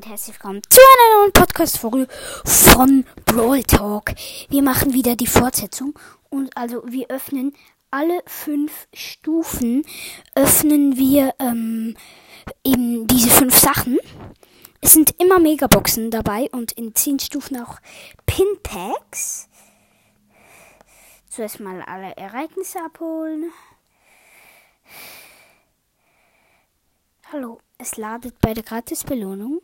und herzlich willkommen zu einer neuen Podcast-Folge von Brawl Talk. Wir machen wieder die Fortsetzung und also wir öffnen alle fünf Stufen, öffnen wir ähm, eben diese fünf Sachen. Es sind immer Megaboxen dabei und in zehn Stufen auch Pinpacks. Zuerst mal alle Ereignisse abholen. Hallo, es ladet bei der Gratisbelohnung.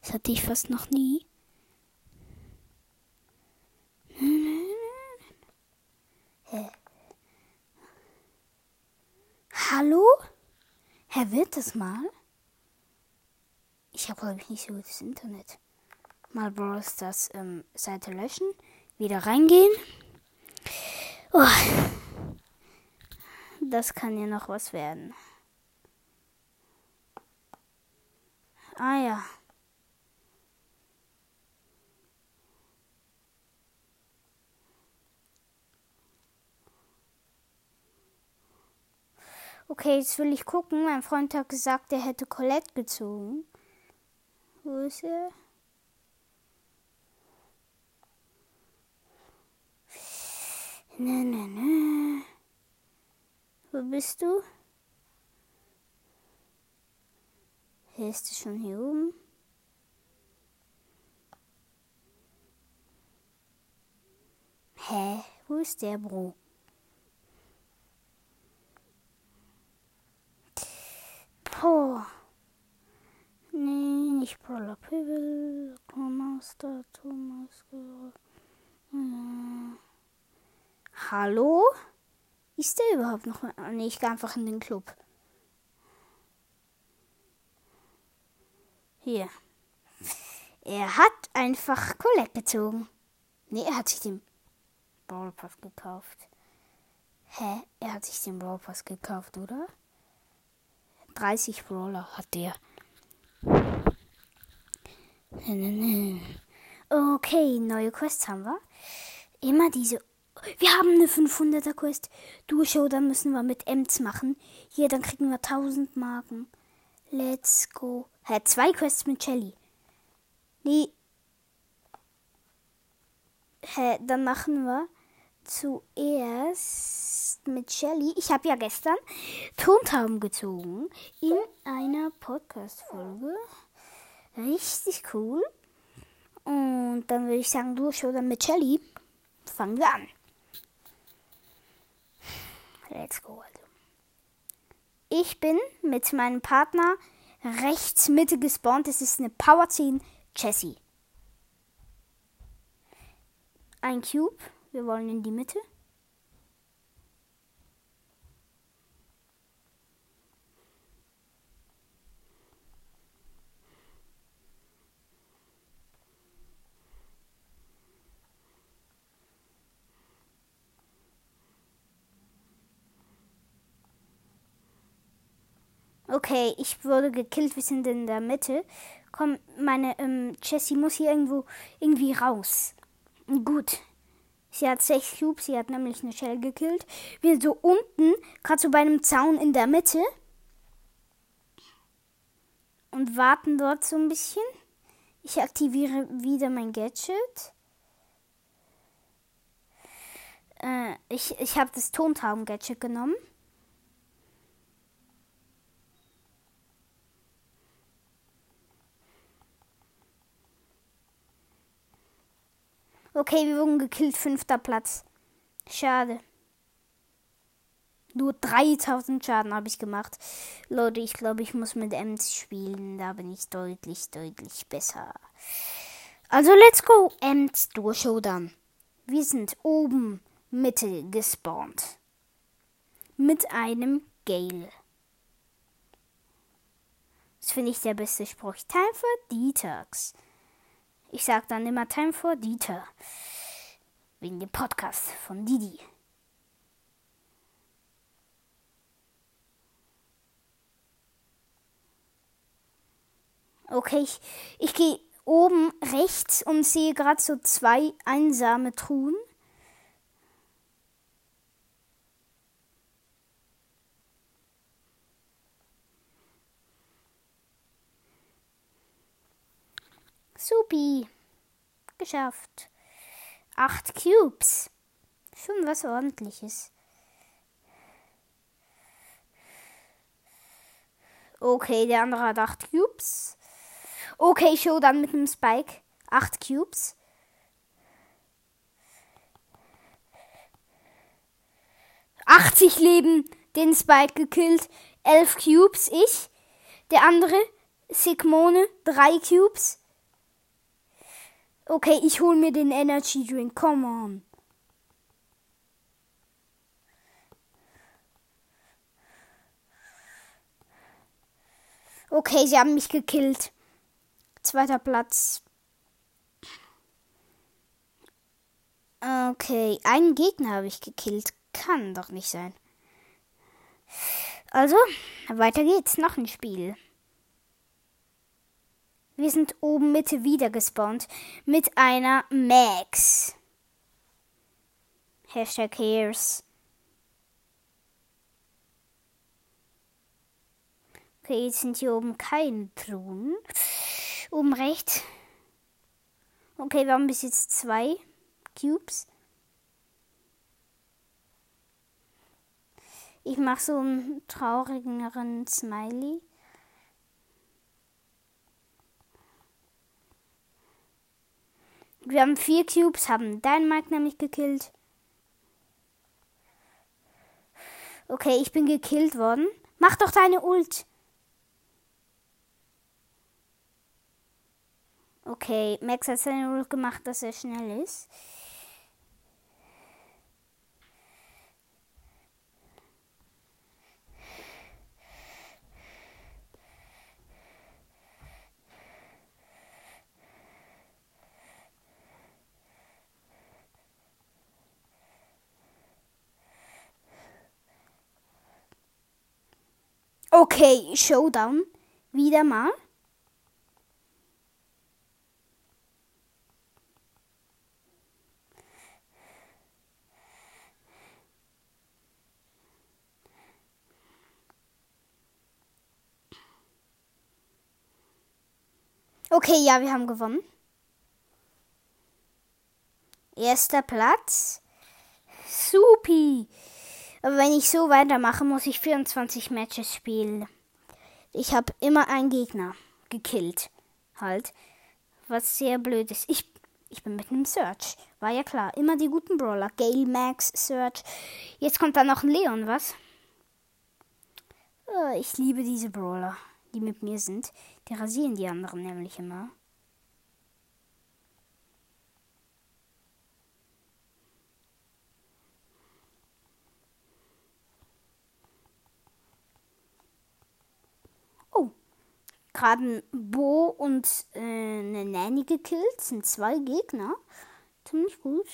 Das hatte ich fast noch nie. Hallo? Herr, wird das mal? Ich habe, glaube ich, nicht so gutes Internet. Mal Brawl Stars ähm, Seite löschen. Wieder reingehen. Oh. Das kann ja noch was werden. Ah ja. Okay, jetzt will ich gucken. Mein Freund hat gesagt, er hätte Colette gezogen. Wo ist er? Ne, ne, ne. Wo bist du? Wer ist schon hier oben? Hä? Wo ist der Bro? Boah. Nee, nicht Brawler Pibble, Master, Thomas. Äh. Hallo? Ist der überhaupt noch? Nee, ich gehe einfach in den Club. Hier. Er hat einfach Colette gezogen. Nee, er hat sich den Brawl gekauft. Hä? Er hat sich den Brawl gekauft, oder? 30 Brawler hat der. Okay, neue Quests haben wir. Immer diese. Wir haben eine 500er Quest. Du Show, dann müssen wir mit Ems machen. Hier, dann kriegen wir 1000 Marken. Let's go. Hä, zwei Quests mit Shelly. Nee. Hä, dann machen wir zuerst mit Shelly. Ich habe ja gestern Tontauben gezogen in einer Podcast-Folge. Richtig cool. Und dann würde ich sagen, du schon dann mit Shelly. Fangen wir an. Let's go. Also. Ich bin mit meinem Partner rechts Mitte gespawnt. Es ist eine Power 10 Jessie. Ein Cube. Wir wollen in die Mitte. Okay, ich wurde gekillt. Wir sind in der Mitte. Komm, meine ähm, Jessie muss hier irgendwo irgendwie raus. Gut. Sie hat sechs Cubes. Sie hat nämlich eine Shell gekillt. Wir so unten, gerade so bei einem Zaun in der Mitte. Und warten dort so ein bisschen. Ich aktiviere wieder mein Gadget. Äh, ich ich habe das Tontauben-Gadget genommen. Okay, wir wurden gekillt. Fünfter Platz. Schade. Nur 3000 Schaden habe ich gemacht. Leute, ich glaube, ich muss mit Ems spielen. Da bin ich deutlich, deutlich besser. Also, let's go. Ems durch Showdown. Wir sind oben Mitte gespawnt. Mit einem Gale. Das finde ich der beste Spruch. Time for Detox. Ich sag dann immer Time for Dieter. Wegen dem Podcast von Didi. Okay, ich, ich gehe oben rechts und sehe gerade so zwei einsame Truhen. Supi. Geschafft. Acht Cubes. Schon was ordentliches. Okay, der andere hat 8 Cubes. Okay, Show dann mit dem Spike. 8 Cubes. Achtzig Leben, den Spike gekillt. 11 Cubes, ich. Der andere, Sigmone, 3 Cubes. Okay, ich hol mir den Energy Drink. Come on. Okay, sie haben mich gekillt. Zweiter Platz. Okay, einen Gegner habe ich gekillt. Kann doch nicht sein. Also, weiter geht's. Noch ein Spiel. Wir sind oben Mitte wieder gespawnt mit einer Max. Hashtag Hears. Okay, jetzt sind hier oben keine Truhen. Oben rechts. Okay, wir haben bis jetzt zwei Cubes. Ich mache so einen traurigeren Smiley. Wir haben vier Cubes, haben Dynamite nämlich gekillt. Okay, ich bin gekillt worden. Mach doch deine Ult. Okay, Max hat seine Rule gemacht, dass er schnell ist. Okay, Showdown. Wieder mal. Okay, ja, wir haben gewonnen. Erster Platz. Supi. Aber wenn ich so weitermache, muss ich 24 Matches spielen. Ich habe immer einen Gegner gekillt. Halt. Was sehr blöd ist. Ich, ich bin mit einem Search. War ja klar. Immer die guten Brawler. Gale, Max, Search. Jetzt kommt da noch ein Leon, was? Oh, ich liebe diese Brawler die mit mir sind, die rasieren die anderen nämlich immer. Oh, gerade Bo und äh, eine Nanny gekillt, sind zwei Gegner. Ziemlich gut.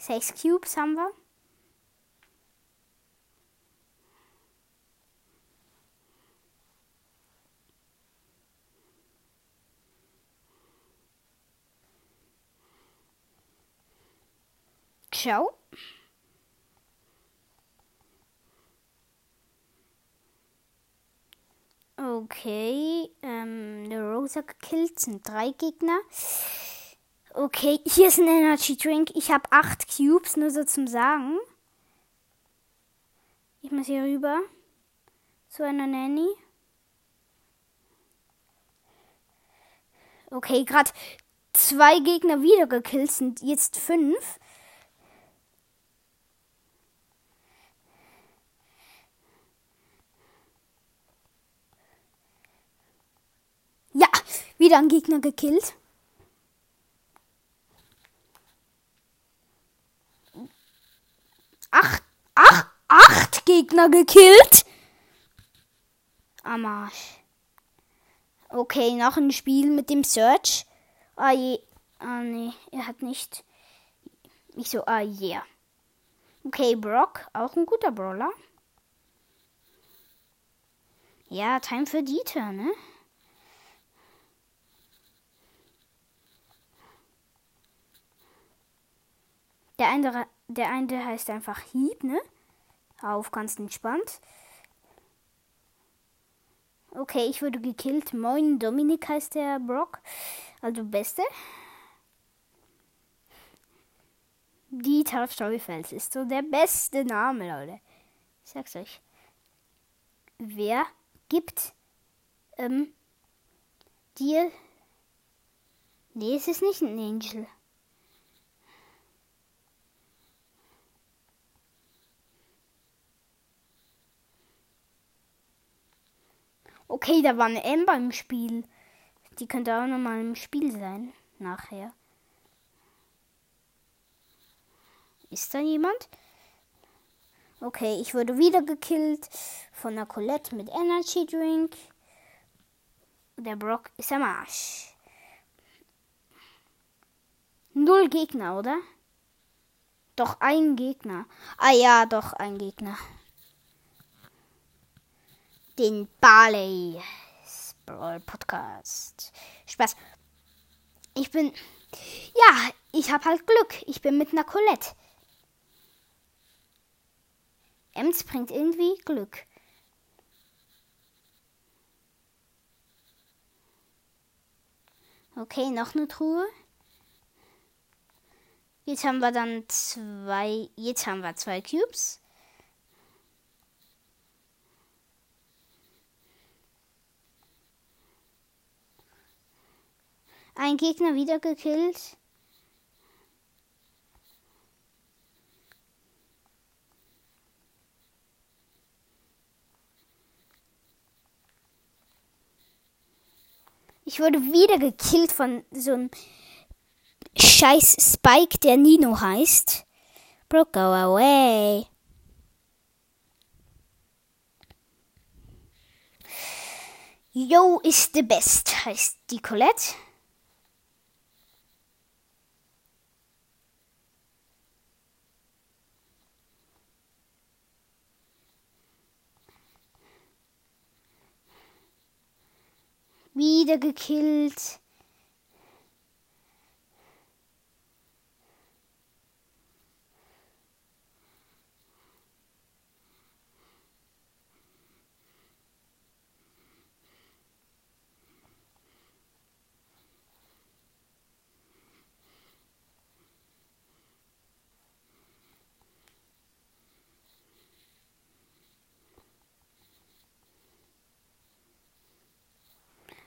Sechs Cubes haben wir. Ciao. Okay, ähm, der Rosa gekillt sind drei Gegner. Okay, hier ist ein Energy Drink. Ich habe acht Cubes, nur so zum Sagen. Ich muss hier rüber. Zu einer Nanny. Okay, gerade zwei Gegner wieder gekillt, sind jetzt fünf. Ja, wieder ein Gegner gekillt. acht, acht, acht Gegner gekillt. Am Arsch. Okay, noch ein Spiel mit dem Search. Ah je. Ah nee, er hat nicht. Ich so, ah yeah. Okay, Brock, auch ein guter Brawler. Ja, Time für Dieter, ne? Der eine, der eine heißt einfach Hieb, ne? Auf, ganz entspannt. Okay, ich wurde gekillt. Moin, Dominik heißt der Brock. Also Beste. Die Tarf Storyfels ist so der beste Name, Leute. Ich sag's euch. Wer gibt ähm, dir. Nee, es ist nicht ein Angel. Okay, da war eine Ember im Spiel. Die könnte auch nochmal im Spiel sein. Nachher. Ist da jemand? Okay, ich wurde wieder gekillt von der Colette mit Energy Drink. Der Brock ist am Arsch. Null Gegner, oder? Doch ein Gegner. Ah ja, doch ein Gegner. Den Barley Brawl Podcast. Spaß. Ich bin. Ja, ich hab halt Glück. Ich bin mit einer Colette. Ems bringt irgendwie Glück. Okay, noch eine Truhe. Jetzt haben wir dann zwei. Jetzt haben wir zwei Cubes. Ein Gegner wieder gekillt. Ich wurde wieder gekillt von so einem scheiß Spike, der Nino heißt. Bro, go away. Yo is the best, heißt die Colette. Wieder gekillt.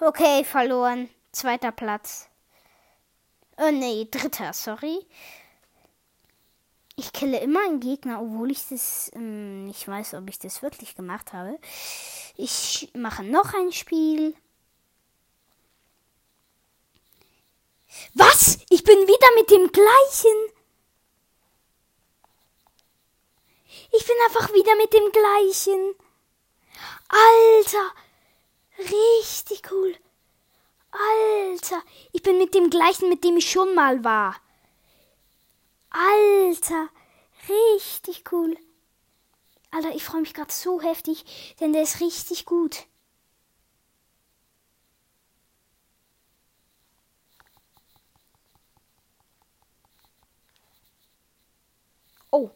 Okay, verloren. Zweiter Platz. Oh nee, dritter, sorry. Ich kille immer einen Gegner, obwohl ich das ähm, nicht weiß, ob ich das wirklich gemacht habe. Ich mache noch ein Spiel. Was? Ich bin wieder mit dem gleichen. Ich bin einfach wieder mit dem gleichen. Alter, Richtig cool. Alter, ich bin mit dem gleichen, mit dem ich schon mal war. Alter, richtig cool. Alter, ich freue mich gerade so heftig, denn der ist richtig gut. Oh.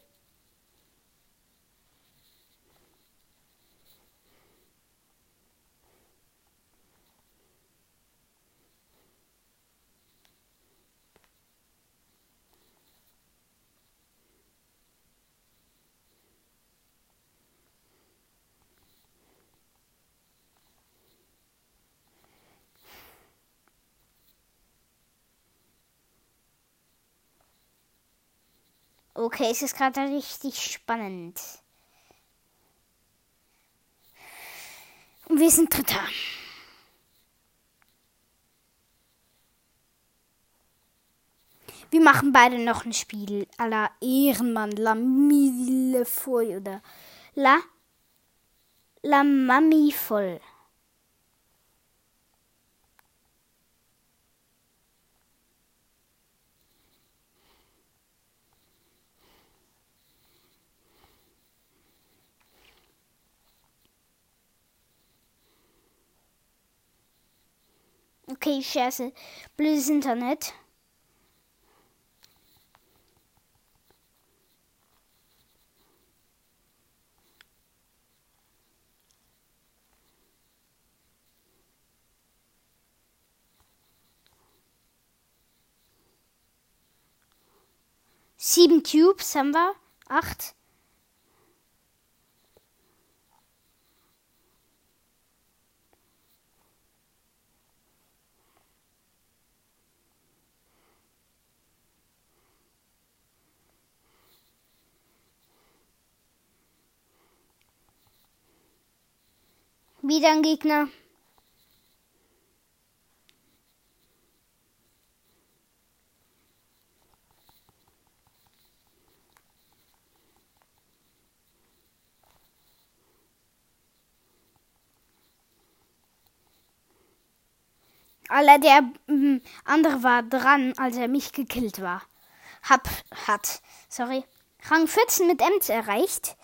Okay, es ist gerade richtig spannend. Und wir sind Dritter. Wir machen beide noch ein Spiel à la Ehrenmann, La Mille Foy oder La La Mami voll. Okay, Scherze. Blödes Internet. Sieben Tubes haben wir. Acht. Wieder ein Gegner. Aller der mm, andere war dran, als er mich gekillt war. Hab, hat, sorry, Rang 14 mit Ems erreicht.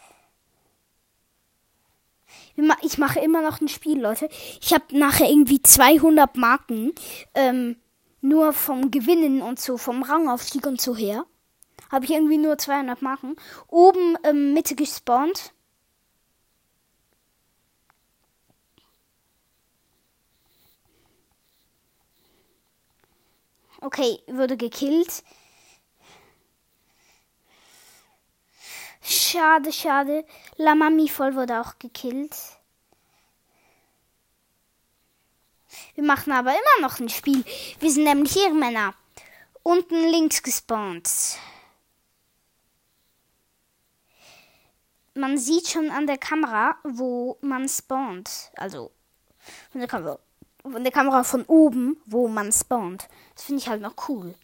Ich mache immer noch ein Spiel, Leute. Ich habe nachher irgendwie 200 Marken. Ähm, nur vom Gewinnen und so, vom Rangaufstieg und so her. Habe ich irgendwie nur 200 Marken. Oben ähm, Mitte gespawnt. Okay, wurde gekillt. Schade, schade. La Mami voll wurde auch gekillt. Wir machen aber immer noch ein Spiel. Wir sind nämlich hier Männer. Unten links gespawnt. Man sieht schon an der Kamera, wo man spawnt. Also von der Kamera von der Kamera von oben, wo man spawnt. Das finde ich halt noch cool.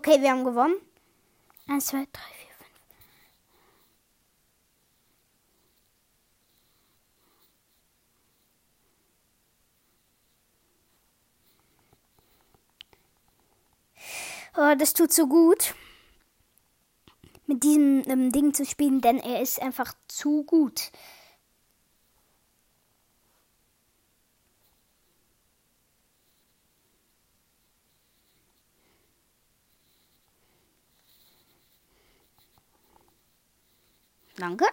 Okay, wir haben gewonnen. Eins, zwei, drei, vier, fünf. Oh, das tut so gut, mit diesem ähm, Ding zu spielen, denn er ist einfach zu gut. Danke.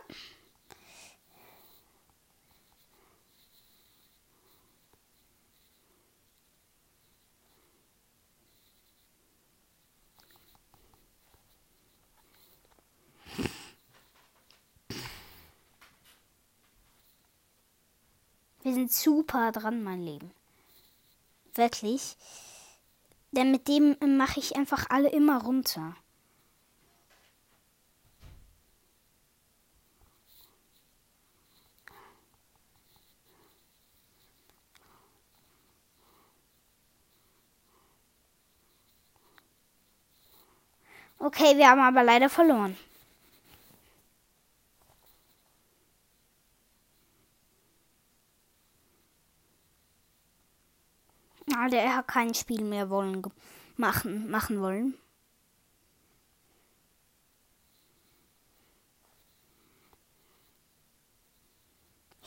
Wir sind super dran, mein Leben. Wirklich. Denn mit dem mache ich einfach alle immer runter. Okay, wir haben aber leider verloren. Also er hat kein Spiel mehr wollen machen, machen wollen.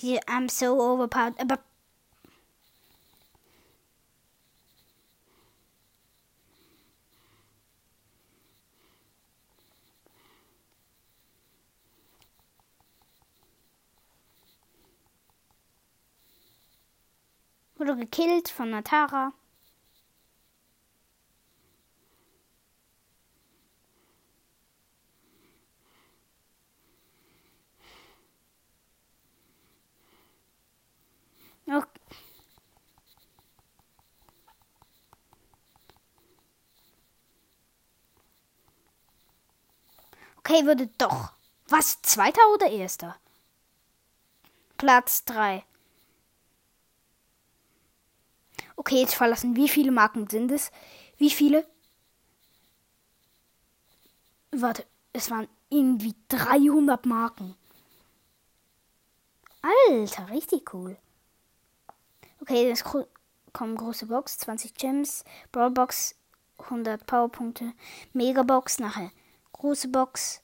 I'm so overpowered. Wurde gekillt von Natara. Okay, wurde doch Was? Zweiter oder erster? Platz 3. Okay, jetzt verlassen. Wie viele Marken sind es? Wie viele? Warte, es waren irgendwie 300 Marken. Alter, richtig cool. Okay, jetzt kommen große Box, 20 Gems, Brawlbox, 100 Powerpunkte, Megabox nachher, große Box,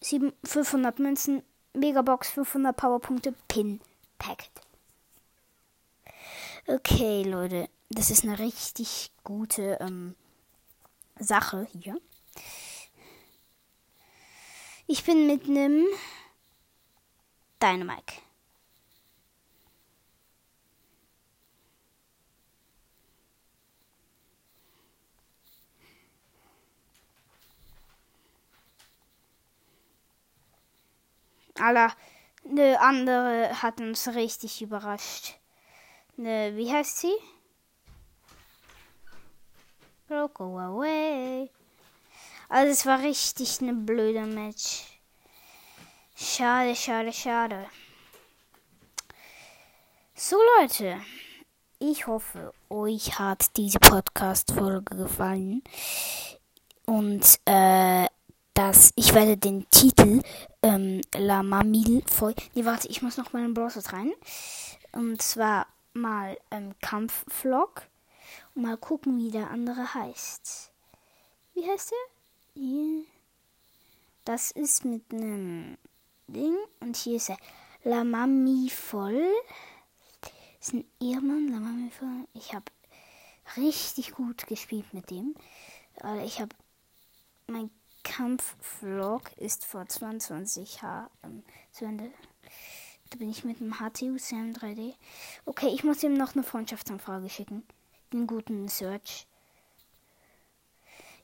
7, 500 Münzen, Megabox, 500 Powerpunkte, Pin, Packet. Okay, Leute, das ist eine richtig gute ähm, Sache hier. Ich bin mit einem Dynamike. Aller, eine andere hat uns richtig überrascht. Ne, wie heißt sie? go away. Also es war richtig eine blöde Match. Schade, schade, schade. So Leute, ich hoffe, euch hat diese Podcast-Folge gefallen. Und äh, dass ich werde den Titel ähm, La Mamille voll. Nee, warte, ich muss noch mal in Browser rein. Und zwar mal ähm, Kampfvlog. Und mal gucken, wie der andere heißt. Wie heißt der? Hier. Das ist mit einem Ding. Und hier ist er. La Mami voll. Das ist ein Ehrmann, La Mami voll. Ich habe richtig gut gespielt mit dem. Ich habe mein Kampfvlog ist vor 22 Jahren ähm, zu Ende. Da bin ich mit dem HTU Sam 3D. Okay, ich muss ihm noch eine Freundschaftsanfrage schicken. Den guten Search.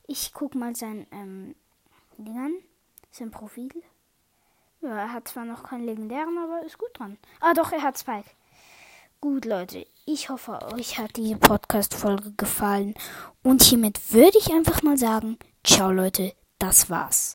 Ich guck mal sein ähm, Ding an. Sein Profil. Ja, er hat zwar noch keinen legendären, aber ist gut dran. Ah, doch, er hat Spike. Gut, Leute, ich hoffe, euch hat diese Podcast-Folge gefallen. Und hiermit würde ich einfach mal sagen, ciao, Leute, das war's.